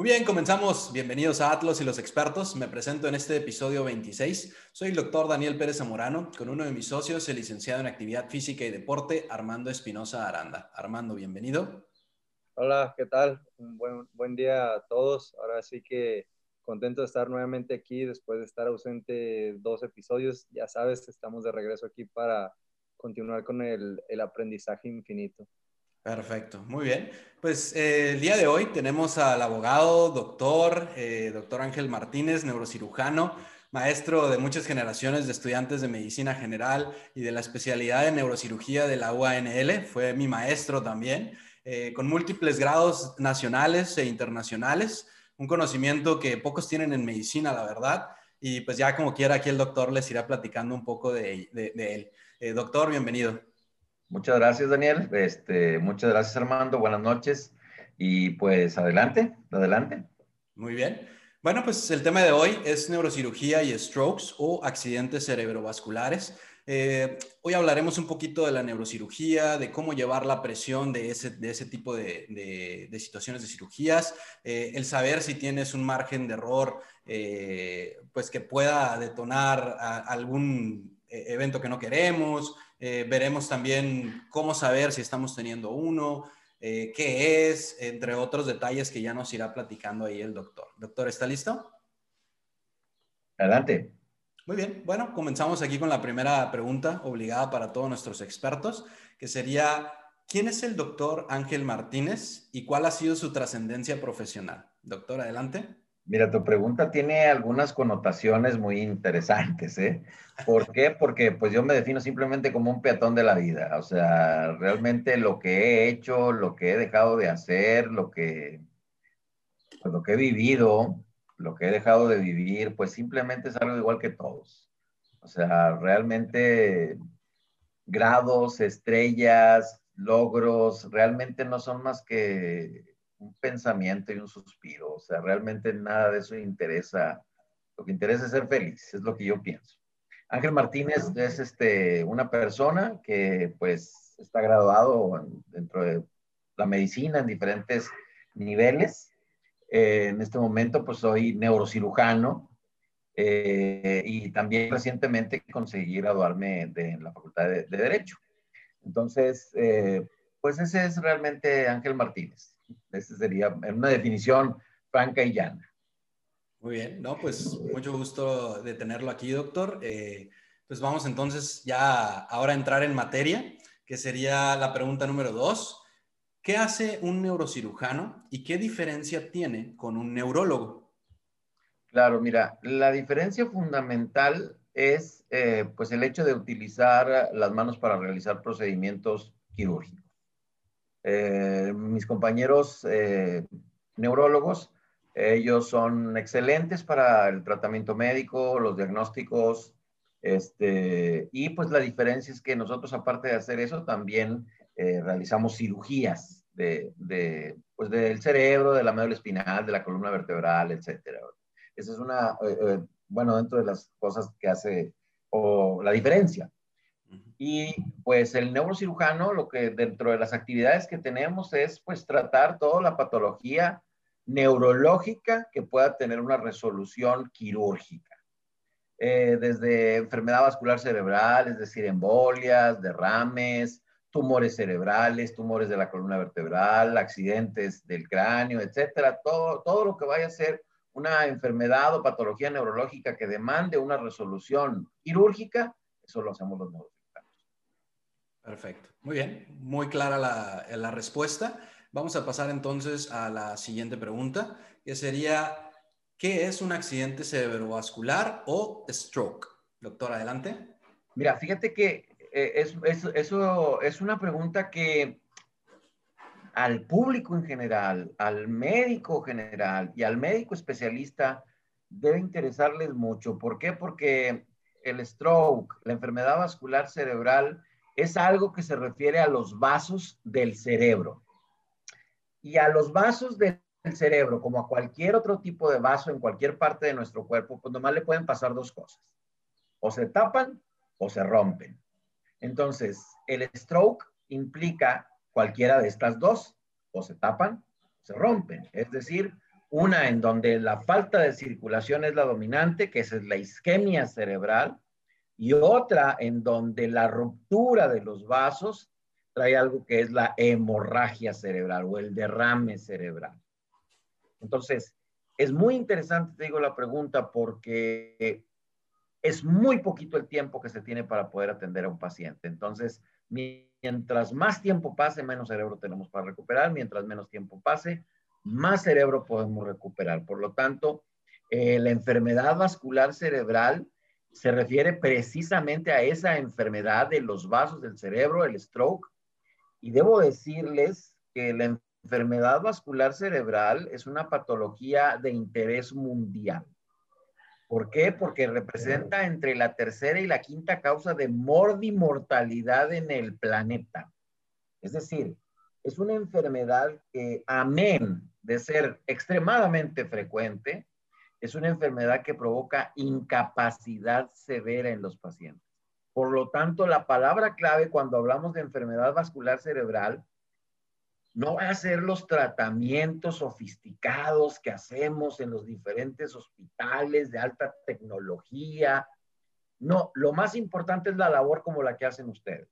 Muy bien, comenzamos. Bienvenidos a Atlas y los expertos. Me presento en este episodio 26. Soy el doctor Daniel Pérez Zamorano, con uno de mis socios, el licenciado en Actividad Física y Deporte, Armando Espinosa Aranda. Armando, bienvenido. Hola, ¿qué tal? Un buen, día a todos. Ahora sí que contento de estar nuevamente aquí después de estar ausente dos episodios. Ya sabes, estamos de regreso aquí para continuar con el aprendizaje infinito. Perfecto, muy bien. Pues eh, el día de hoy tenemos al abogado, doctor, eh, doctor Ángel Martínez, neurocirujano, maestro de muchas generaciones de estudiantes de medicina general y de la especialidad de neurocirugía de la UANL. Fue mi maestro también, eh, con múltiples grados nacionales e internacionales, un conocimiento que pocos tienen en medicina, la verdad. Y pues ya como quiera, aquí el doctor les irá platicando un poco de, de él. doctor, bienvenido. Muchas gracias, Daniel. Este, muchas gracias, Armando. Buenas noches. Y pues adelante, adelante. Muy bien. Bueno, pues el tema de hoy es neurocirugía y strokes o accidentes cerebrovasculares. Eh, hoy hablaremos un poquito de la neurocirugía, de cómo llevar la presión de ese, de ese tipo de, de, situaciones de cirugías, eh, el saber si tienes un margen de error, eh, pues que pueda detonar algún evento que no queremos, eh, veremos también cómo saber si estamos teniendo uno, eh, qué es, entre otros detalles que ya nos irá platicando ahí el doctor. Doctor, ¿está listo? Adelante. Muy bien, bueno, comenzamos aquí con la primera pregunta obligada para todos nuestros expertos, que sería, ¿quién es el doctor Ángel Martínez y cuál ha sido su trascendencia profesional? Doctor, adelante. Mira, tu pregunta tiene algunas connotaciones muy interesantes, ¿eh? ¿Por qué? Porque pues yo me defino simplemente como un peatón de la vida, o sea, realmente lo que he hecho, lo que he dejado de hacer, lo que, pues, lo que he vivido, lo que he dejado de vivir, pues simplemente es algo igual que todos. O sea, realmente grados, estrellas, logros, realmente no son más que pensamiento y un suspiro. O sea, realmente nada de eso interesa. Lo que interesa es ser feliz, es lo que yo pienso. Ángel Martínez es este, una persona que pues está graduado dentro de la medicina en diferentes niveles. Eh, en este momento pues soy neurocirujano eh, y también recientemente conseguí graduarme de, en la Facultad de, Derecho. Entonces, eh, pues ese es realmente Ángel Martínez. Esa sería una definición franca y llana. Muy bien, no, pues mucho gusto de tenerlo aquí, doctor. Eh, pues vamos entonces ya ahora a entrar en materia, que sería la pregunta número dos. ¿Qué hace un neurocirujano y qué diferencia tiene con un neurólogo? Claro, mira, la diferencia fundamental es eh, pues el hecho de utilizar las manos para realizar procedimientos quirúrgicos. Eh, mis compañeros eh, neurólogos, ellos son excelentes para el tratamiento médico, los diagnósticos, este, y pues la diferencia es que nosotros, aparte de hacer eso, también eh, realizamos cirugías de, de, pues del cerebro, de la médula espinal, de la columna vertebral, etcétera. Esa es una, bueno, dentro de las cosas que hace, o la diferencia. Y pues el neurocirujano, lo que dentro de las actividades que tenemos es pues tratar toda la patología neurológica que pueda tener una resolución quirúrgica. Eh, desde enfermedad vascular cerebral, es decir, embolias, derrames, tumores cerebrales, tumores de la columna vertebral, accidentes del cráneo, etcétera, todo, todo lo que vaya a ser una enfermedad o patología neurológica que demande una resolución quirúrgica, eso lo hacemos los neurocirujanos. Perfecto. Muy bien. Muy clara la, respuesta. Vamos a pasar entonces a la siguiente pregunta, que sería, ¿qué es un accidente cerebrovascular o stroke? Doctor, adelante. Mira, fíjate que eh, es, eso es una pregunta que al público en general, al médico general y al médico especialista debe interesarles mucho. ¿Por qué? Porque el stroke, la enfermedad vascular cerebral, es algo que se refiere a los vasos del cerebro. Y a los vasos del cerebro, como a cualquier otro tipo de vaso en cualquier parte de nuestro cuerpo, pues nomás le pueden pasar dos cosas. O se tapan o se rompen. Entonces, el stroke implica cualquiera de estas dos. O se tapan o se rompen. Es decir, Una en donde la falta de circulación es la dominante, que es la isquemia cerebral, y otra en donde la ruptura de los vasos trae algo que es la hemorragia cerebral o el derrame cerebral. Entonces, es muy interesante, te digo, la pregunta porque es muy poquito el tiempo que se tiene para poder atender a un paciente. Entonces, mientras más tiempo pase, menos cerebro tenemos para recuperar. Mientras menos tiempo pase, más cerebro podemos recuperar. Por lo tanto, eh, la enfermedad vascular cerebral se refiere precisamente a esa enfermedad de los vasos del cerebro, el stroke. Y debo decirles que la enfermedad vascular cerebral es una patología de interés mundial. ¿Por qué? Porque representa entre la tercera y la quinta causa de mortalidad en el planeta. Es decir, es una enfermedad que, amén de ser extremadamente frecuente, es una enfermedad que provoca incapacidad severa en los pacientes. Por lo tanto, la palabra clave cuando hablamos de enfermedad vascular cerebral no va a ser los tratamientos sofisticados que hacemos en los diferentes hospitales de alta tecnología. No, lo más importante es la labor como la que hacen ustedes.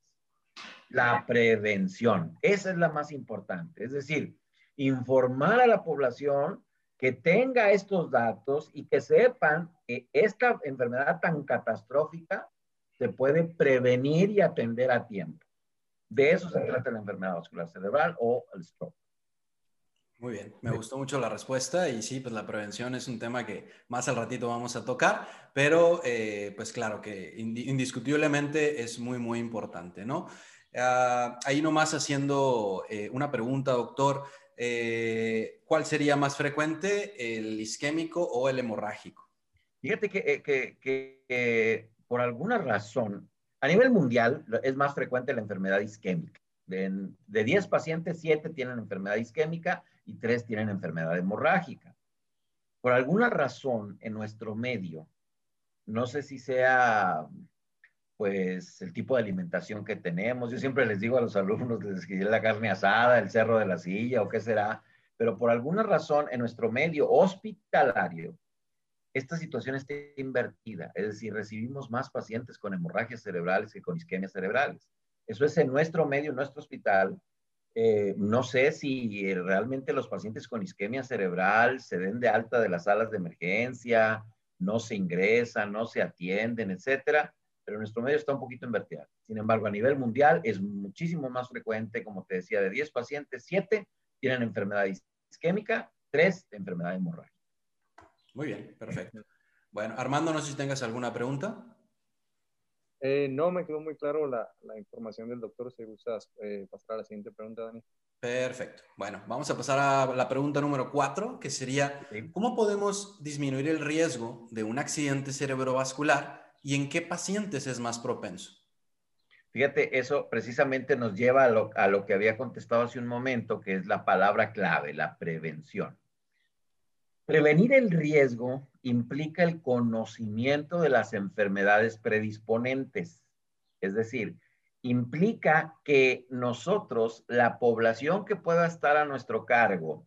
La prevención. Esa es la más importante. Es decir, informar a la población que tenga estos datos y que sepan que esta enfermedad tan catastrófica se puede prevenir y atender a tiempo. De eso se trata la enfermedad vascular cerebral o el stroke. Muy bien, me gustó mucho la respuesta y sí, pues la prevención es un tema que más al ratito vamos a tocar, pero eh, pues claro que indiscutiblemente es muy, muy importante, ¿no? Ah, ahí nomás haciendo eh, una pregunta, doctor, eh, ¿cuál sería más frecuente, el isquémico o el hemorrágico? Fíjate que, que por alguna razón a nivel mundial es más frecuente la enfermedad isquémica. De, 10 pacientes, 7 tienen enfermedad isquémica y 3 tienen enfermedad hemorrágica. Por alguna razón en nuestro medio, no sé si sea pues el tipo de alimentación que tenemos. Yo siempre les digo a los alumnos, les que la carne asada, el cerro de la silla o qué será, pero por alguna razón en nuestro medio hospitalario esta situación está invertida, es decir, recibimos más pacientes con hemorragias cerebrales que con isquemias cerebrales. Eso es en nuestro medio, en nuestro hospital. Eh, no sé si realmente los pacientes con isquemia cerebral se den de alta de las salas de emergencia, no se ingresan, no se atienden, etcétera, pero nuestro medio está un poquito invertido. Sin embargo, a nivel mundial es muchísimo más frecuente, como te decía, de 10 pacientes, 7 tienen enfermedad isquémica, 3 enfermedad hemorrágica. Muy bien, perfecto. Bueno, Armando, no sé si tengas alguna pregunta. Eh, no, me quedó muy claro la, información del doctor. Si gustas eh, pasar a la siguiente pregunta, Dani. Perfecto. Bueno, vamos a pasar a la pregunta número cuatro, que sería, ¿cómo podemos disminuir el riesgo de un accidente cerebrovascular y en qué pacientes es más propenso? Fíjate, eso precisamente nos lleva a lo, a lo que había contestado hace un momento, que es la palabra clave, la prevención. Prevenir el riesgo implica el conocimiento de las enfermedades predisponentes, es decir, implica que nosotros, la población que pueda estar a nuestro cargo,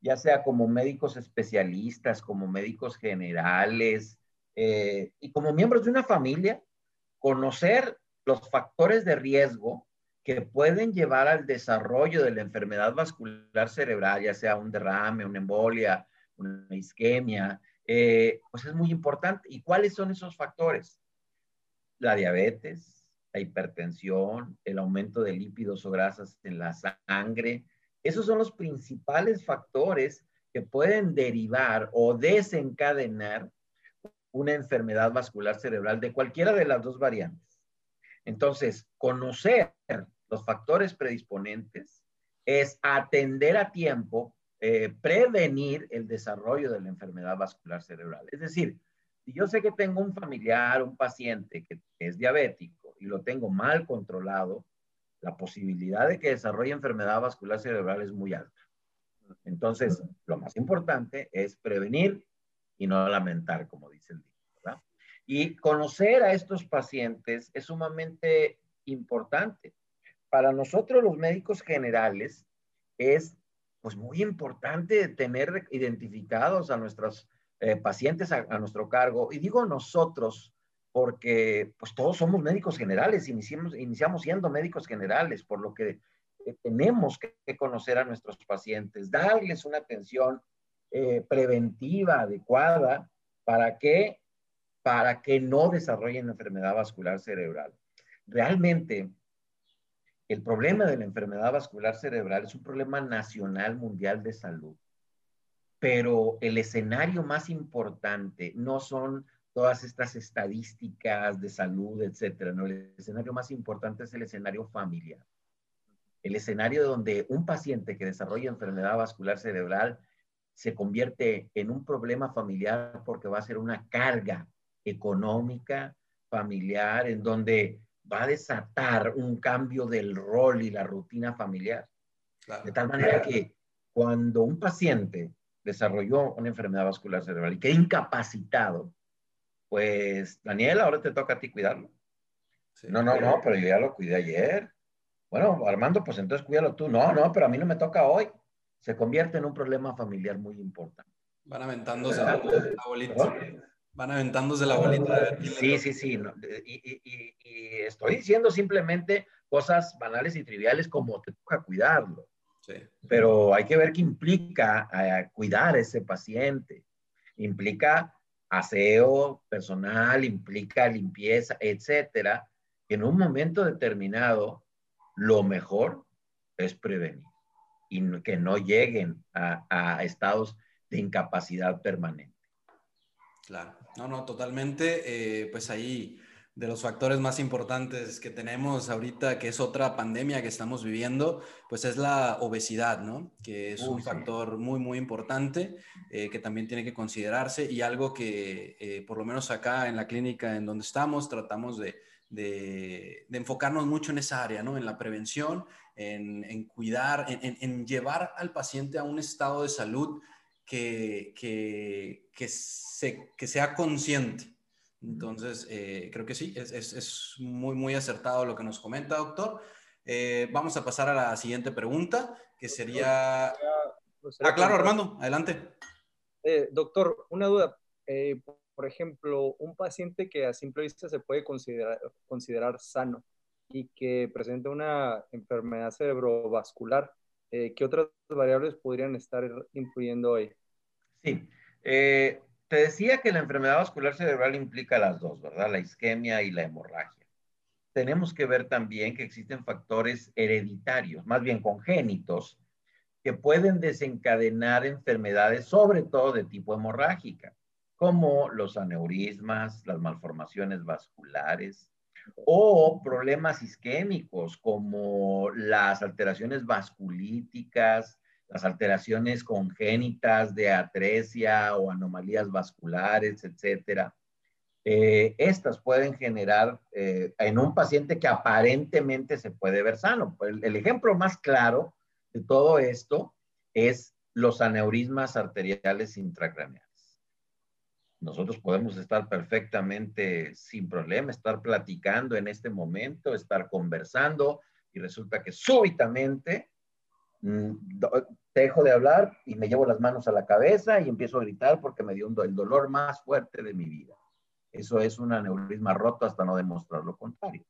ya sea como médicos especialistas, como médicos generales eh, y como miembros de una familia, conocer los factores de riesgo que pueden llevar al desarrollo de la enfermedad vascular cerebral, ya sea un derrame, una embolia, una isquemia, eh, pues es muy importante. ¿Y cuáles son esos factores? La diabetes, la hipertensión, el aumento de lípidos o grasas en la sangre. Esos son los principales factores que pueden derivar o desencadenar una enfermedad vascular cerebral de cualquiera de las dos variantes. Entonces, conocer los factores predisponentes es atender a tiempo eh, prevenir el desarrollo de la enfermedad vascular cerebral. Es decir, si yo sé que tengo un familiar, un paciente que es diabético y lo tengo mal controlado, la posibilidad de que desarrolle enfermedad vascular cerebral es muy alta. Entonces, lo más importante es prevenir y no lamentar, como dice el libro, ¿verdad? Y conocer a estos pacientes es sumamente importante. Para nosotros los médicos generales es pues muy importante tener identificados a nuestros eh, pacientes a, nuestro cargo. Y digo nosotros porque pues todos somos médicos generales, iniciamos, iniciamos siendo médicos generales, por lo que eh, tenemos que, conocer a nuestros pacientes, darles una atención eh, preventiva adecuada para que, para que no desarrollen enfermedad vascular cerebral. Realmente, el problema de la enfermedad vascular cerebral es un problema nacional mundial de salud, pero el escenario más importante no son todas estas estadísticas de salud, etcétera. No, el escenario más importante es el escenario familiar. El escenario donde un paciente que desarrolla enfermedad vascular cerebral se convierte en un problema familiar porque va a ser una carga económica, familiar, en donde va a desatar un cambio del rol y la rutina familiar. De tal manera que cuando un paciente desarrolló una enfermedad vascular cerebral y queda incapacitado, pues Daniel, ahora te toca a ti cuidarlo. no, no, no, pero yo ya lo cuidé ayer. Bueno, Armando, pues entonces cuídalo tú. No, no, pero a mí no me toca hoy. Se convierte en un problema familiar muy importante. Van aventándose la, bolita. Van aventándose la bolita. Sí, sí, sí. y, estoy diciendo simplemente cosas banales y triviales como te toca cuidarlo. Sí. Pero hay que ver qué implica eh, cuidar a ese paciente. Implica aseo personal, implica limpieza, etcétera. En un momento determinado, lo mejor es prevenir y que no lleguen a estados de incapacidad permanente. Claro, no, no, totalmente. Eh, pues ahí de los factores más importantes que tenemos ahorita, que es otra pandemia que estamos viviendo, pues es la obesidad, ¿no? Que es un factor muy, muy importante eh, que también tiene que considerarse y algo que eh, por lo menos acá en la clínica en donde estamos tratamos de, de, enfocarnos mucho en esa área, ¿no? En la prevención, en, en cuidar, en, en llevar al paciente a un estado de salud que, que, que, se, que sea consciente. Entonces, eh, creo que sí, es, es, es, muy, muy acertado lo que nos comenta, doctor. Eh, vamos a pasar a la siguiente pregunta, que sería... Ah, claro, Armando, adelante. Eh, doctor, una duda. por ejemplo, un paciente que a simple vista se puede considerar, considerar sano y que presenta una enfermedad cerebrovascular, eh, ¿qué otras variables podrían estar influyendo ahí? Sí, eh, te decía que la enfermedad vascular cerebral implica las dos, ¿verdad? La isquemia y la hemorragia. Tenemos que ver también que existen factores hereditarios, más bien congénitos, que pueden desencadenar enfermedades, sobre todo de tipo hemorrágica, como los aneurismas, las malformaciones vasculares, o problemas isquémicos como las alteraciones vasculíticas, las alteraciones congénitas de atresia o anomalías vasculares, etcétera. Eh, estas pueden generar eh, en un paciente que aparentemente se puede ver sano. El, el ejemplo más claro de todo esto es los aneurismas arteriales intracraneales nosotros podemos estar perfectamente sin problema, estar platicando en este momento, estar conversando y resulta que súbitamente mm, dejo de hablar y me llevo las manos a la cabeza y empiezo a gritar porque me dio el dolor más fuerte de mi vida. Eso es un aneurisma roto hasta no demostrar lo contrario.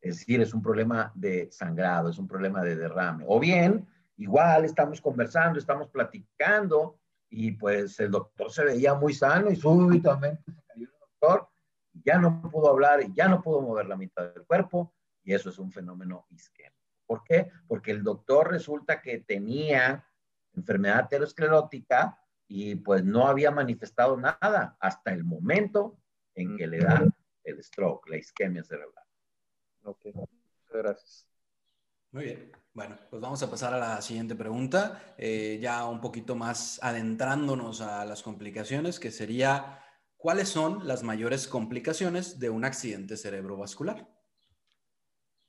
Es decir, es un problema de sangrado, es un problema de derrame. O bien, igual estamos conversando, estamos platicando y pues el doctor se veía muy sano y súbitamente se cayó el doctor, ya no pudo hablar y ya no pudo mover la mitad del cuerpo y eso es un fenómeno isquémico. ¿Por qué? Porque el doctor resulta que tenía enfermedad aterosclerótica y pues no había manifestado nada hasta el momento en que le da el stroke, la isquemia cerebral. Ok, gracias. Muy bien. Bueno, pues vamos a pasar a la siguiente pregunta, eh, ya un poquito más adentrándonos a las complicaciones, que sería, ¿cuáles son las mayores complicaciones de un accidente cerebrovascular?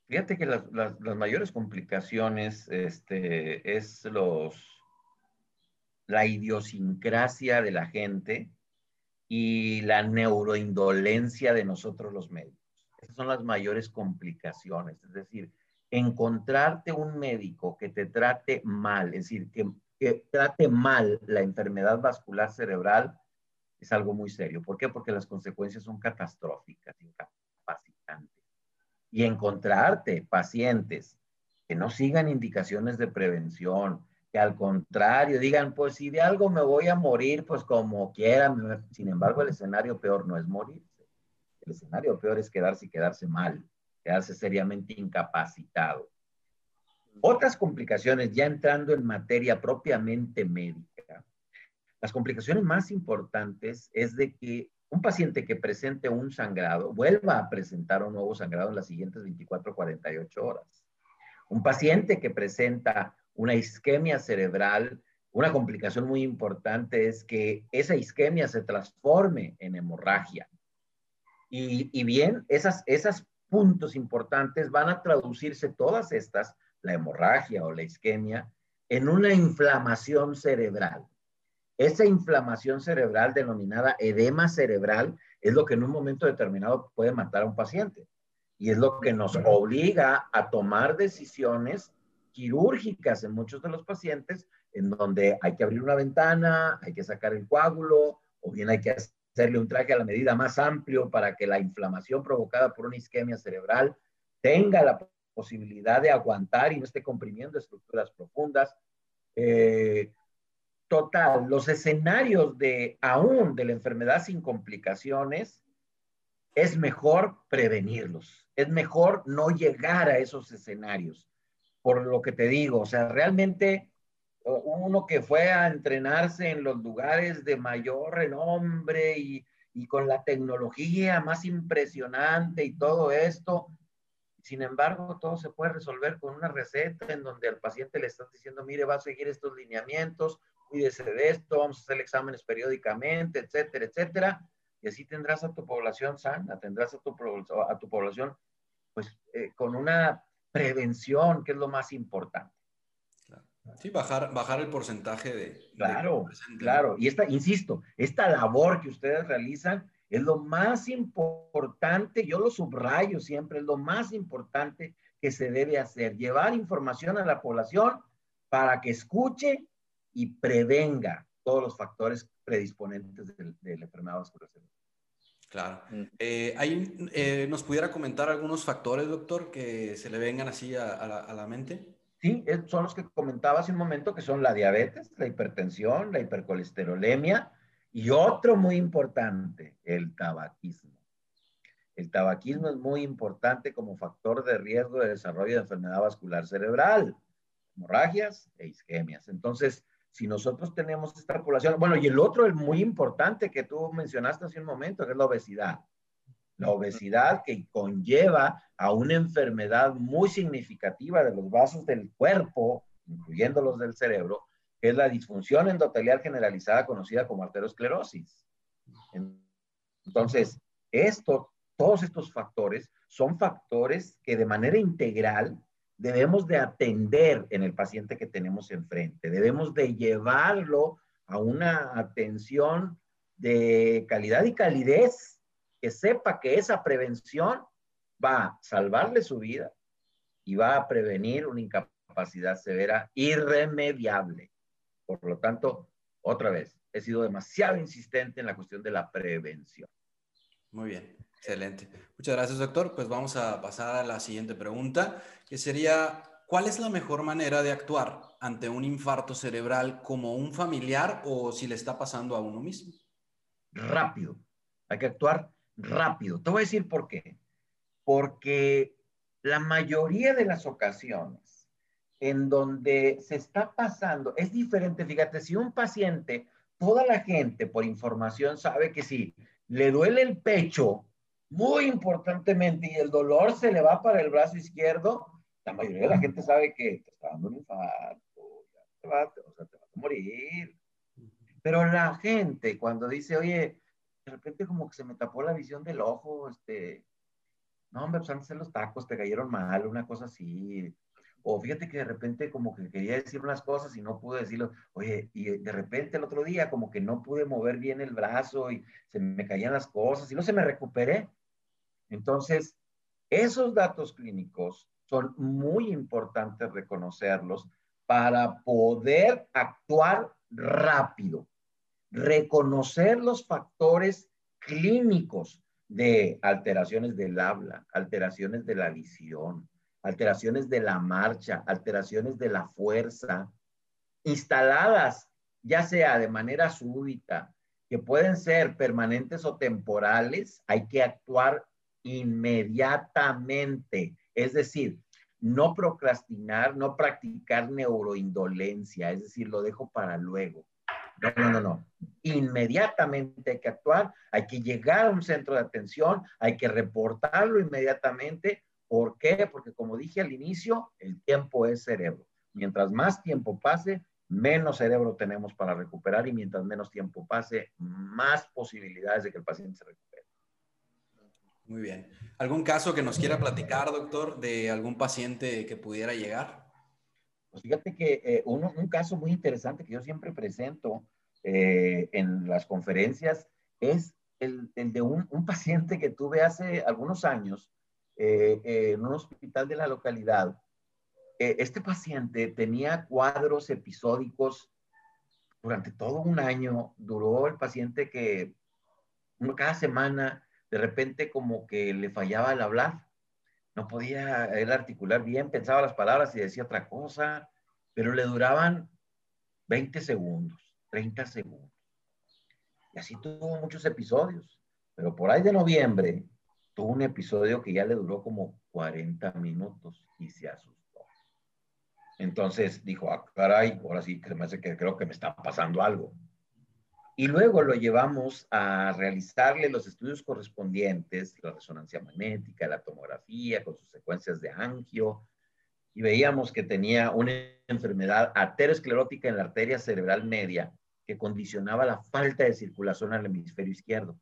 Fíjate que las, mayores complicaciones este, es los, la idiosincrasia de la gente y la neuroindolencia de nosotros los médicos. Esas son las mayores complicaciones, es decir, encontrarte un médico que te trate mal, es decir, que trate mal la enfermedad vascular cerebral es algo muy serio. ¿Por qué? Porque las consecuencias son catastróficas, incapacitantes. Y encontrarte pacientes que no sigan indicaciones de prevención, que al contrario digan, pues si de algo me voy a morir, pues como quiera. Sin embargo, el escenario peor no es morirse. El escenario peor es quedarse y quedarse mal, quedarse seriamente incapacitado. Otras complicaciones, ya entrando en materia propiamente médica, las complicaciones más importantes es de que un paciente que presente un sangrado vuelva a presentar un nuevo sangrado en las siguientes 24 48 horas. Un paciente que presenta una isquemia cerebral, una complicación muy importante es que esa isquemia se transforme en hemorragia. Y, bien, esas, esos puntos importantes van a traducirse todas estas, la hemorragia o la isquemia, en una inflamación cerebral. Esa inflamación cerebral denominada edema cerebral es lo que en un momento determinado puede matar a un paciente. Y es lo que nos obliga a tomar decisiones quirúrgicas en muchos de los pacientes, en donde hay que abrir una ventana, hay que sacar el coágulo, o bien hay que hacerle un traje a la medida más amplio para que la inflamación provocada por una isquemia cerebral tenga la posibilidad de aguantar y no esté comprimiendo estructuras profundas. Eh, total, los escenarios de aún de la enfermedad sin complicaciones, es mejor prevenirlos, es mejor no llegar a esos escenarios por lo que te digo, o sea, realmente uno que fue a entrenarse en los lugares de mayor renombre y, y con la tecnología más impresionante y todo esto, sin embargo, todo se puede resolver con una receta en donde al paciente le estás diciendo, mire, va a seguir estos lineamientos, cuídese de esto, vamos a hacer exámenes periódicamente, etcétera, etcétera. Y así tendrás a tu población sana, tendrás a tu, a tu población, pues, eh, con una prevención, que es lo más importante. Sí, bajar, bajar el porcentaje de... Claro, claro. Y esta, insisto, esta labor que ustedes realizan es lo más importante, yo lo subrayo siempre, es lo más importante que se debe hacer, llevar información a la población para que escuche y prevenga todos los factores predisponentes de, la enfermedad vascular Claro. Mm. Eh, eh, ¿Nos pudiera comentar algunos factores, doctor, que se le vengan así a, la, mente? Sí, son los que comentaba hace un momento, que son la diabetes, la hipertensión, la hipercolesterolemia y otro muy importante, el tabaquismo. El tabaquismo es muy importante como factor de riesgo de desarrollo de enfermedad vascular cerebral, hemorragias e isquemias. Entonces, si nosotros tenemos esta población, bueno, y el otro, el muy importante que tú mencionaste hace un momento, que es la obesidad. La obesidad que conlleva a una enfermedad muy significativa de los vasos del cuerpo, incluyendo los del cerebro, que es la disfunción endotelial generalizada conocida como arteriosclerosis. Entonces, esto, todos estos factores son factores que de manera integral debemos de atender en el paciente que tenemos enfrente, debemos de llevarlo a una atención de calidad y calidez, que sepa que esa prevención va a salvarle su vida y va a prevenir una incapacidad severa irremediable. Por lo tanto, otra vez, he sido demasiado insistente en la cuestión de la prevención. Muy bien. Excelente. Muchas gracias, doctor. Pues vamos a pasar a la siguiente pregunta, que sería, ¿cuál es la mejor manera de actuar ante un infarto cerebral como un familiar o si le está pasando a uno mismo? Rápido. Hay que actuar rápido. Te voy a decir por qué. Porque la mayoría de las ocasiones en donde se está pasando es diferente. Fíjate, si un paciente, toda la gente por información sabe que si le duele el pecho, muy importantemente, y el dolor se le va para el brazo izquierdo, la mayoría de la gente sabe que te está dando un infarto, ya te va, o sea, te vas a morir. Pero la gente cuando dice, oye, de repente como que se me tapó la visión del ojo, este, no, hombre, pues antes de los tacos te cayeron mal, una cosa así. O fíjate que de repente como que quería decir unas cosas y no pude decirlo. Oye, y de repente el otro día como que no pude mover bien el brazo y se me caían las cosas y no se me recuperé. Entonces, esos datos clínicos son muy importantes reconocerlos para poder actuar rápido, reconocer los factores clínicos de alteraciones del habla, alteraciones de la visión, alteraciones de la marcha, alteraciones de la fuerza, instaladas ya sea de manera súbita, que pueden ser permanentes o temporales, hay que actuar inmediatamente. Es decir, no procrastinar, no practicar neuroindolencia, es decir, lo dejo para luego. No, no, no. Inmediatamente hay que actuar, hay que llegar a un centro de atención, hay que reportarlo inmediatamente. ¿Por qué? Porque como dije al inicio, el tiempo es cerebro. Mientras más tiempo pase, menos cerebro tenemos para recuperar y mientras menos tiempo pase, más posibilidades de que el paciente se recupere. Muy bien. ¿Algún caso que nos quiera platicar, doctor, de algún paciente que pudiera llegar? Fíjate que eh, un caso muy interesante que yo siempre presento eh, en las conferencias es el, de un, paciente que tuve hace algunos años eh, en un hospital de la localidad. este paciente tenía cuadros episódicos durante todo un año. Duró el paciente que cada semana de repente como que le fallaba el hablar, no podía él articular bien, pensaba las palabras y decía otra cosa, pero le duraban 20 segundos, 30 segundos. Y así tuvo muchos episodios, pero por ahí de noviembre tuvo un episodio que ya le duró como 40 minutos y se asustó. Entonces dijo, ah, caray, ahora sí creo que me está pasando algo. Y luego lo llevamos a realizarle los estudios correspondientes, la resonancia magnética, la tomografía, con sus secuencias de angio, y veíamos que tenía una enfermedad aterosclerótica en la arteria cerebral media que condicionaba la falta de circulación al hemisferio izquierdo,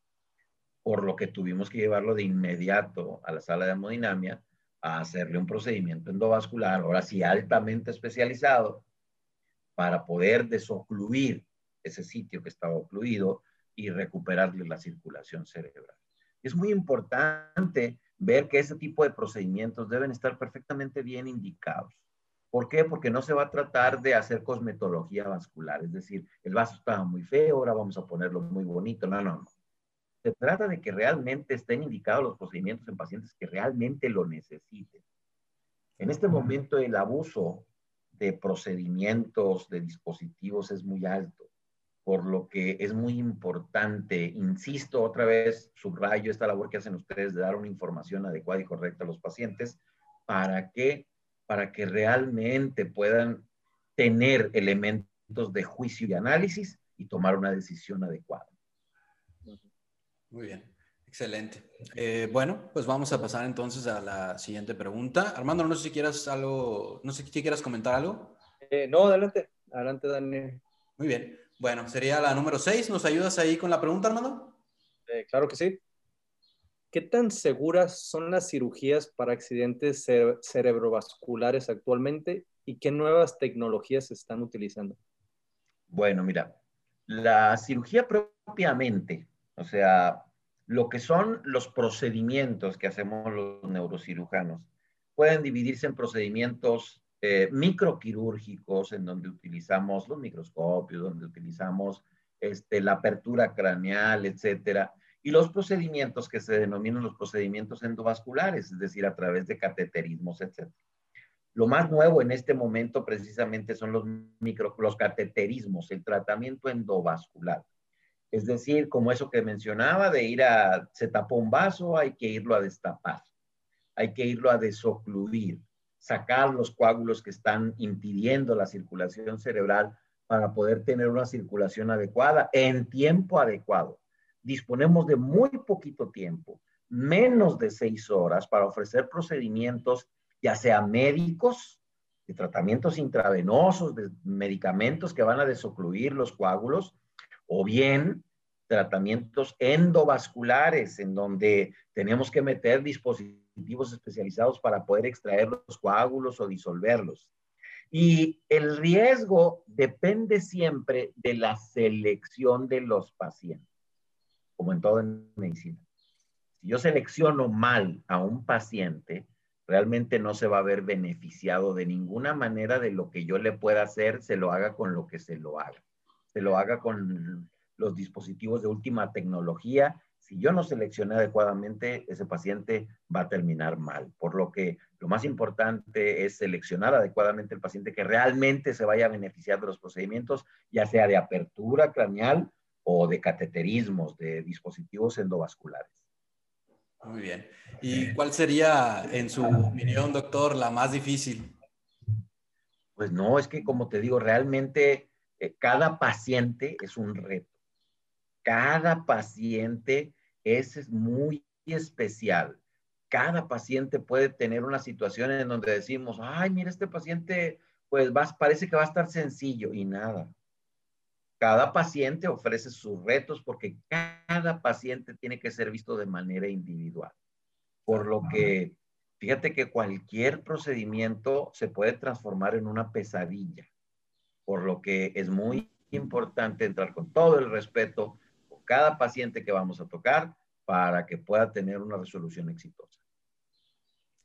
por lo que tuvimos que llevarlo de inmediato a la sala de hemodinamia a hacerle un procedimiento endovascular, ahora sí altamente especializado, para poder desocluir ese sitio que estaba ocluido y recuperarle la circulación cerebral. Es muy importante ver que ese tipo de procedimientos deben estar perfectamente bien indicados. ¿Por qué? Porque no se va a tratar de hacer cosmetología vascular, es decir, el vaso estaba muy feo, ahora vamos a ponerlo muy bonito. No, no, no. Se trata de que realmente estén indicados los procedimientos en pacientes que realmente lo necesiten. En este momento el abuso de procedimientos, de dispositivos es muy alto por lo que es muy importante, insisto otra vez, subrayo esta labor que hacen ustedes de dar una información adecuada y correcta a los pacientes para que, para que realmente puedan tener elementos de juicio y análisis y tomar una decisión adecuada. Muy bien, excelente. Eh, bueno, pues vamos a pasar entonces a la siguiente pregunta. Armando, no sé si quieras algo, no sé si quieras comentar algo. Eh, no, adelante, adelante, Daniel. Muy bien. Bueno, sería la número 6. ¿Nos ayudas ahí con la pregunta, Armando? Eh, claro que sí. ¿Qué tan seguras son las cirugías para accidentes cerebrovasculares actualmente y qué nuevas tecnologías se están utilizando? Bueno, mira, la cirugía propiamente, o sea, lo que son los procedimientos que hacemos los neurocirujanos, pueden dividirse en procedimientos eh, microquirúrgicos en donde utilizamos los microscopios, donde utilizamos este, la apertura craneal, etcétera, y los procedimientos que se denominan los procedimientos endovasculares, es decir, a través de cateterismos, etcétera. Lo más nuevo en este momento precisamente son los, micro, los cateterismos, el tratamiento endovascular. Es decir, como eso que mencionaba, de ir a, se tapó un vaso, hay que irlo a destapar, hay que irlo a desocluir, sacar los coágulos que están impidiendo la circulación cerebral para poder tener una circulación adecuada en tiempo adecuado. Disponemos de muy poquito tiempo, menos de seis horas, para ofrecer procedimientos, ya sea médicos, de tratamientos intravenosos, de medicamentos que van a desocluir los coágulos, o bien tratamientos endovasculares, en donde tenemos que meter dispositivos especializados para poder extraer los coágulos o disolverlos. Y el riesgo depende siempre de la selección de los pacientes, como en todo en medicina. Si yo selecciono mal a un paciente, realmente no se va a ver beneficiado de ninguna manera de lo que yo le pueda hacer, se lo haga con lo que se lo haga. Se lo haga con los dispositivos de última tecnología. Si yo no seleccioné adecuadamente, ese paciente va a terminar mal. Por lo que lo más importante es seleccionar adecuadamente el paciente que realmente se vaya a beneficiar de los procedimientos, ya sea de apertura craneal o de cateterismos, de dispositivos endovasculares. Muy bien. ¿Y cuál sería, en su opinión, doctor, la más difícil? Pues no, es que como te digo, realmente eh, cada paciente es un reto. Cada paciente es muy especial. Cada paciente puede tener una situación en donde decimos, ay, mira, este paciente, pues parece que va a estar sencillo y nada. Cada paciente ofrece sus retos porque cada paciente tiene que ser visto de manera individual. Por lo que, fíjate que cualquier procedimiento se puede transformar en una pesadilla. Por lo que es muy importante entrar con todo el respeto cada paciente que vamos a tocar para que pueda tener una resolución exitosa.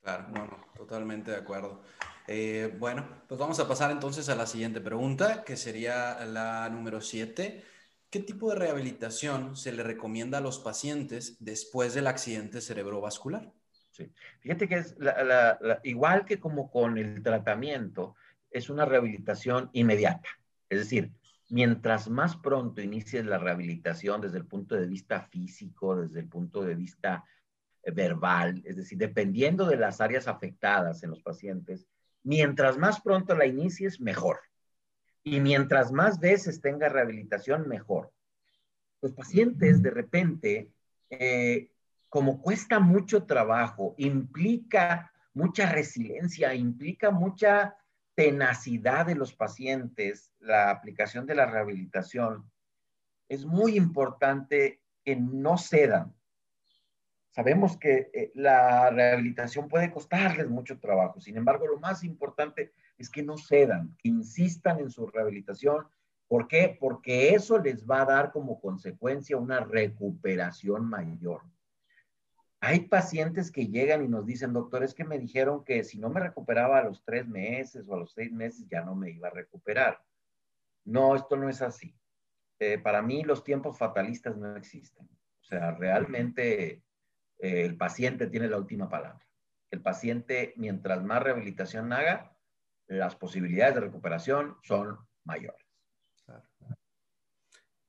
Claro, no, no, totalmente de acuerdo. Eh, bueno, pues vamos a pasar entonces a la siguiente pregunta, que sería la número 7. ¿Qué tipo de rehabilitación se le recomienda a los pacientes después del accidente cerebrovascular? Sí. Fíjate que es igual que como con el tratamiento, es una rehabilitación inmediata. Es decir, mientras más pronto inicies la rehabilitación desde el punto de vista físico, desde el punto de vista eh, verbal, es decir, dependiendo de las áreas afectadas en los pacientes, mientras más pronto la inicies, mejor. Y mientras más veces tenga rehabilitación, mejor. Los pacientes de repente, eh, como cuesta mucho trabajo, implica mucha resiliencia, implica mucha tenacidad de los pacientes, la aplicación de la rehabilitación, es muy importante que no cedan, Sabemos que eh, la rehabilitación puede costarles mucho trabajo, sin embargo, lo más importante es que no cedan, que insistan en su rehabilitación. ¿Por qué? Porque eso les va a dar como consecuencia una recuperación mayor. Hay pacientes que llegan y nos dicen, doctor, es que me dijeron que si no me recuperaba a los tres meses o a los seis meses ya no me iba a recuperar. No, esto no es así. Eh, para mí los tiempos fatalistas no existen. O sea, realmente el paciente tiene la última palabra. El paciente, mientras más rehabilitación haga, las posibilidades de recuperación son mayores.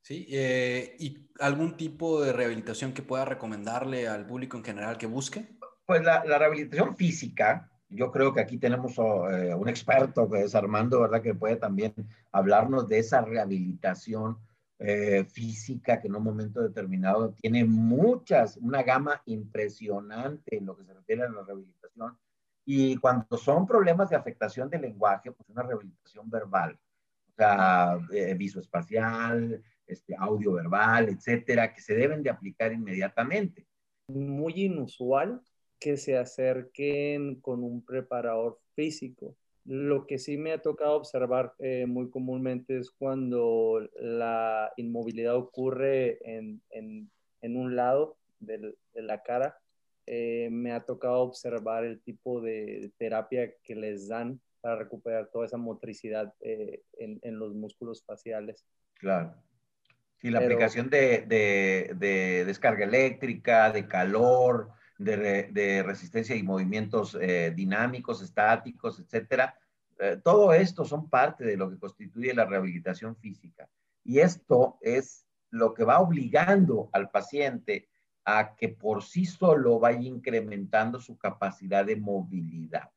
Sí, eh, ¿y algún tipo de rehabilitación que pueda recomendarle al público en general que busque? Pues la, rehabilitación física, yo creo que aquí tenemos eh, un experto que es Armando, ¿verdad? Que puede también hablarnos de esa rehabilitación eh, física que en un momento determinado tiene muchas, una gama impresionante en lo que se refiere a la rehabilitación. Y cuando son problemas de afectación del lenguaje, pues una rehabilitación verbal, o sea, eh, visoespacial, este, audio verbal, etcétera, que se deben de aplicar inmediatamente. Muy inusual que se acerquen con un preparador físico lo que sí me ha tocado observar eh, muy comúnmente es cuando la inmovilidad ocurre en, un lado de la cara. Eh, me ha tocado observar el tipo de terapia que les dan para recuperar toda esa motricidad eh, en, los músculos faciales. Claro. Sí, la aplicación de, descarga eléctrica, de calor, de, resistencia y movimientos eh, dinámicos, estáticos, etcétera. Eh, todo esto son parte de lo que constituye la rehabilitación física. Y esto es lo que va obligando al paciente a que por sí solo vaya incrementando su capacidad de movilidad.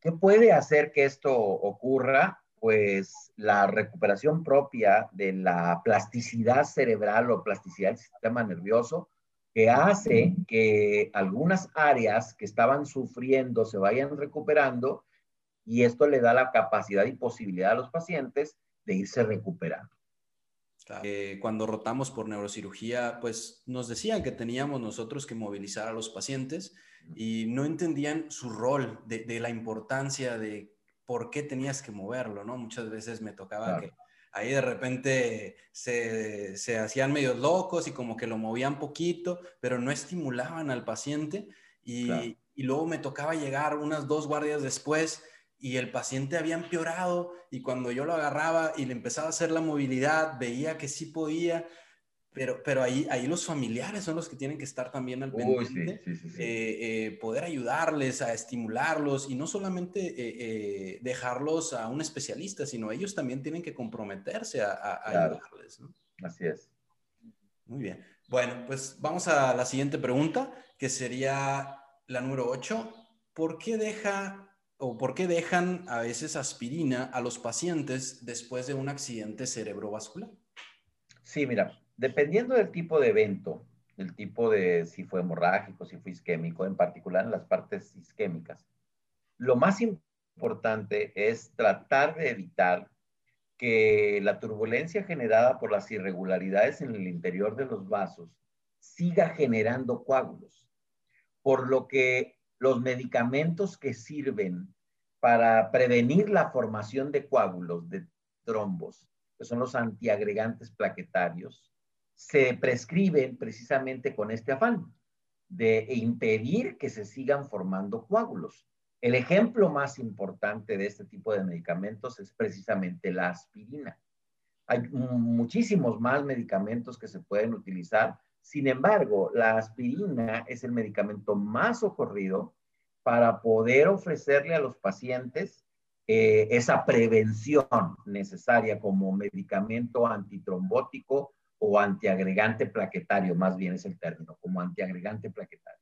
¿Qué puede hacer que esto ocurra? Pues la recuperación propia de la plasticidad cerebral o plasticidad del sistema nervioso, que hace que algunas áreas que estaban sufriendo se vayan recuperando y esto le da la capacidad y posibilidad a los pacientes de irse recuperando. Eh, cuando rotamos por neurocirugía, pues nos decían que teníamos nosotros que movilizar a los pacientes y no entendían su rol de, la importancia de por qué tenías que moverlo, ¿no? Muchas veces me tocaba que ahí de repente se, se, hacían medios locos y como que lo movían poquito, pero no estimulaban al paciente y, y luego me tocaba llegar unas dos guardias después y el paciente había empeorado y cuando yo lo agarraba y le empezaba a hacer la movilidad, veía que sí podía, pero, pero ahí, ahí los familiares son los que tienen que estar también al pendiente, eh, eh, poder ayudarles, a estimularlos y no solamente eh, dejarlos a un especialista, sino ellos también tienen que comprometerse a, ayudarles. Así es. Muy bien. Bueno, pues vamos a la siguiente pregunta, que sería la número 8. ¿Por qué deja o por qué dejan a veces aspirina a los pacientes después de un accidente cerebrovascular? Sí, mira, dependiendo del tipo de evento, el tipo de si fue hemorrágico, si fue isquémico, en particular en las partes isquémicas, lo más importante es tratar de evitar que la turbulencia generada por las irregularidades en el interior de los vasos siga generando coágulos, por lo que los medicamentos que sirven para prevenir la formación de coágulos, de trombos, que son los antiagregantes plaquetarios, se prescriben precisamente con este afán de impedir que se sigan formando coágulos. El ejemplo más importante de este tipo de medicamentos es precisamente la aspirina. Hay muchísimos más medicamentos que se pueden utilizar. Sin embargo, la aspirina es el medicamento más ocurrido para poder ofrecerle a los pacientes eh, esa prevención necesaria como medicamento antitrombótico o antiagregante plaquetario, más bien es el término, como antiagregante plaquetario.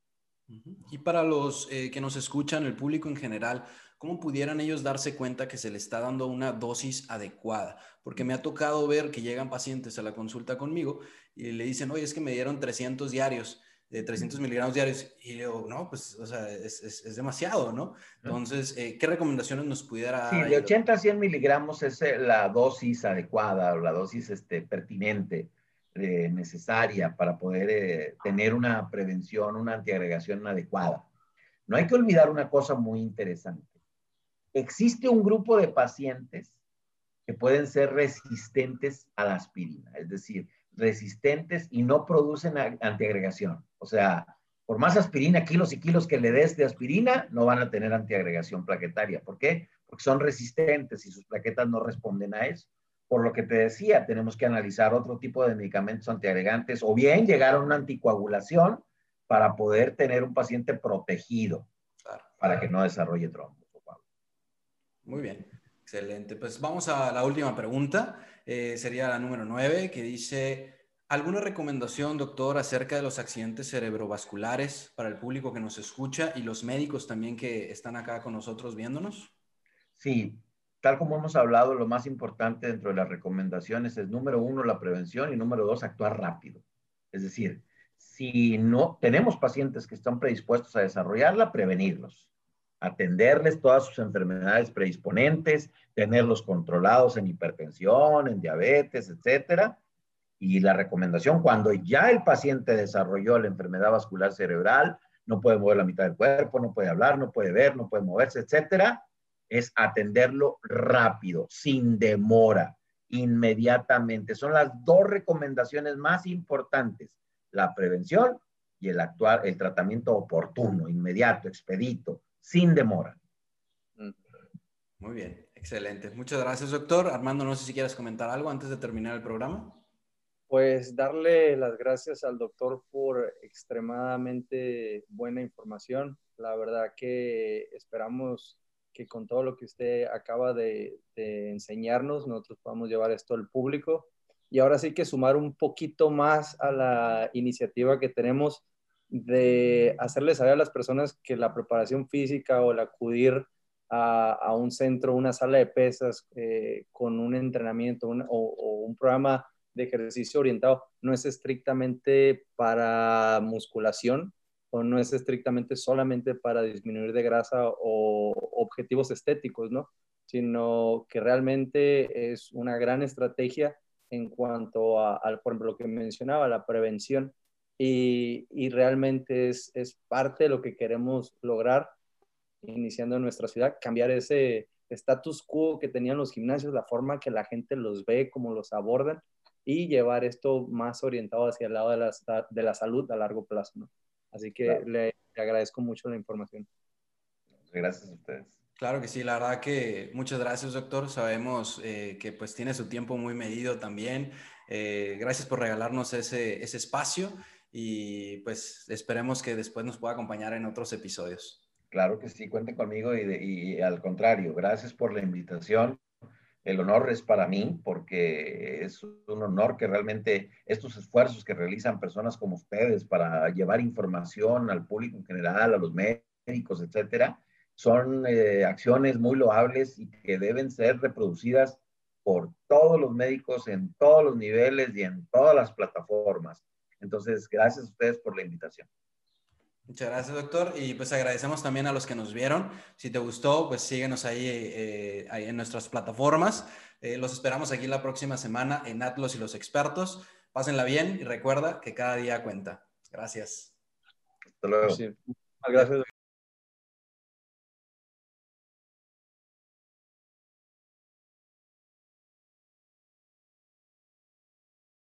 Y para los eh, que nos escuchan, el público en general, ¿cómo pudieran ellos darse cuenta que se le está dando una dosis adecuada? Porque me ha tocado ver que llegan pacientes a la consulta conmigo y le dicen, oye, es que me dieron 300 diarios, de 300 miligramos diarios. Y le digo, no, pues, o sea, es, es, demasiado, ¿no? Entonces, eh, ¿qué recomendaciones nos pudiera Sí, de 80 a 100 miligramos es eh, la dosis adecuada o la dosis este, pertinente eh, necesaria para poder eh, tener una prevención, una antiagregación adecuada. No hay que olvidar una cosa muy interesante. Existe un grupo de pacientes que pueden ser resistentes a la aspirina, es decir, resistentes y no producen antiagregación. O sea, por más aspirina, kilos y kilos que le des de aspirina, no van a tener antiagregación plaquetaria. ¿Por qué? Porque son resistentes y sus plaquetas no responden a eso por lo que te decía, tenemos que analizar otro tipo de medicamentos antiagregantes o bien llegar a una anticoagulación para poder tener un paciente protegido para que no desarrolle trombos. Muy bien, excelente. Pues vamos a la última pregunta. Eh, sería la número nueve, que dice, ¿alguna recomendación, doctor, acerca de los accidentes cerebrovasculares para el público que nos escucha y los médicos también que están acá con nosotros viéndonos? Sí, tal como hemos hablado, lo más importante dentro de las recomendaciones es, número uno, la prevención y número dos, actuar rápido. Es decir, si no tenemos pacientes que están predispuestos a desarrollarla, prevenirlos, atenderles todas sus enfermedades predisponentes, tenerlos controlados en hipertensión, en diabetes, etcétera. Y la recomendación, cuando ya el paciente desarrolló la enfermedad vascular cerebral, no puede mover la mitad del cuerpo, no puede hablar, no puede ver, no puede moverse, etcétera, es atenderlo rápido, sin demora, inmediatamente. Son las dos recomendaciones más importantes, la prevención y el actuar, el tratamiento oportuno, inmediato, expedito, sin demora. Muy bien, excelente. Muchas gracias, doctor. Armando, no sé si quieres comentar algo antes de terminar el programa. Pues darle las gracias al doctor por extremadamente buena información. La verdad que esperamos con todo lo que usted acaba de, enseñarnos, nosotros podamos llevar esto al público. Y ahora sí que sumar un poquito más a la iniciativa que tenemos de hacerles saber a las personas que la preparación física o el acudir a, un centro, una sala de pesas eh, con un entrenamiento o, un programa de ejercicio orientado no es estrictamente para musculación, o no es estrictamente solamente para disminuir de grasa o objetivos estéticos, ¿no? Sino que realmente es una gran estrategia en cuanto a, por ejemplo, lo que mencionaba, la prevención. Y, y realmente es, es, parte de lo que queremos lograr iniciando en nuestra ciudad, cambiar ese status quo que tenían los gimnasios, la forma que la gente los ve, cómo los abordan y llevar esto más orientado hacia el lado de la, de la salud a largo plazo. ¿no? Así que le, te agradezco mucho la información. Gracias a ustedes. Claro que sí, la verdad que muchas gracias, doctor. Sabemos eh, que pues tiene su tiempo muy medido también. Eh, gracias por regalarnos ese, ese espacio y pues esperemos que después nos pueda acompañar en otros episodios. Claro que sí, cuente conmigo y, y al contrario, gracias por la invitación. El honor es para mí porque es un honor que realmente estos esfuerzos que realizan personas como ustedes para llevar información al público en general, a los médicos, etcétera, son eh, acciones muy loables y que deben ser reproducidas por todos los médicos en todos los niveles y en todas las plataformas. Entonces, gracias a ustedes por la invitación. Muchas gracias, doctor. Y pues agradecemos también a los que nos vieron. Si te gustó, pues síguenos ahí, eh, ahí en nuestras plataformas. Eh, los esperamos aquí la próxima semana en Atlos y los expertos. Pásenla bien y recuerda que cada día cuenta. Gracias. Hasta luego. Gracias.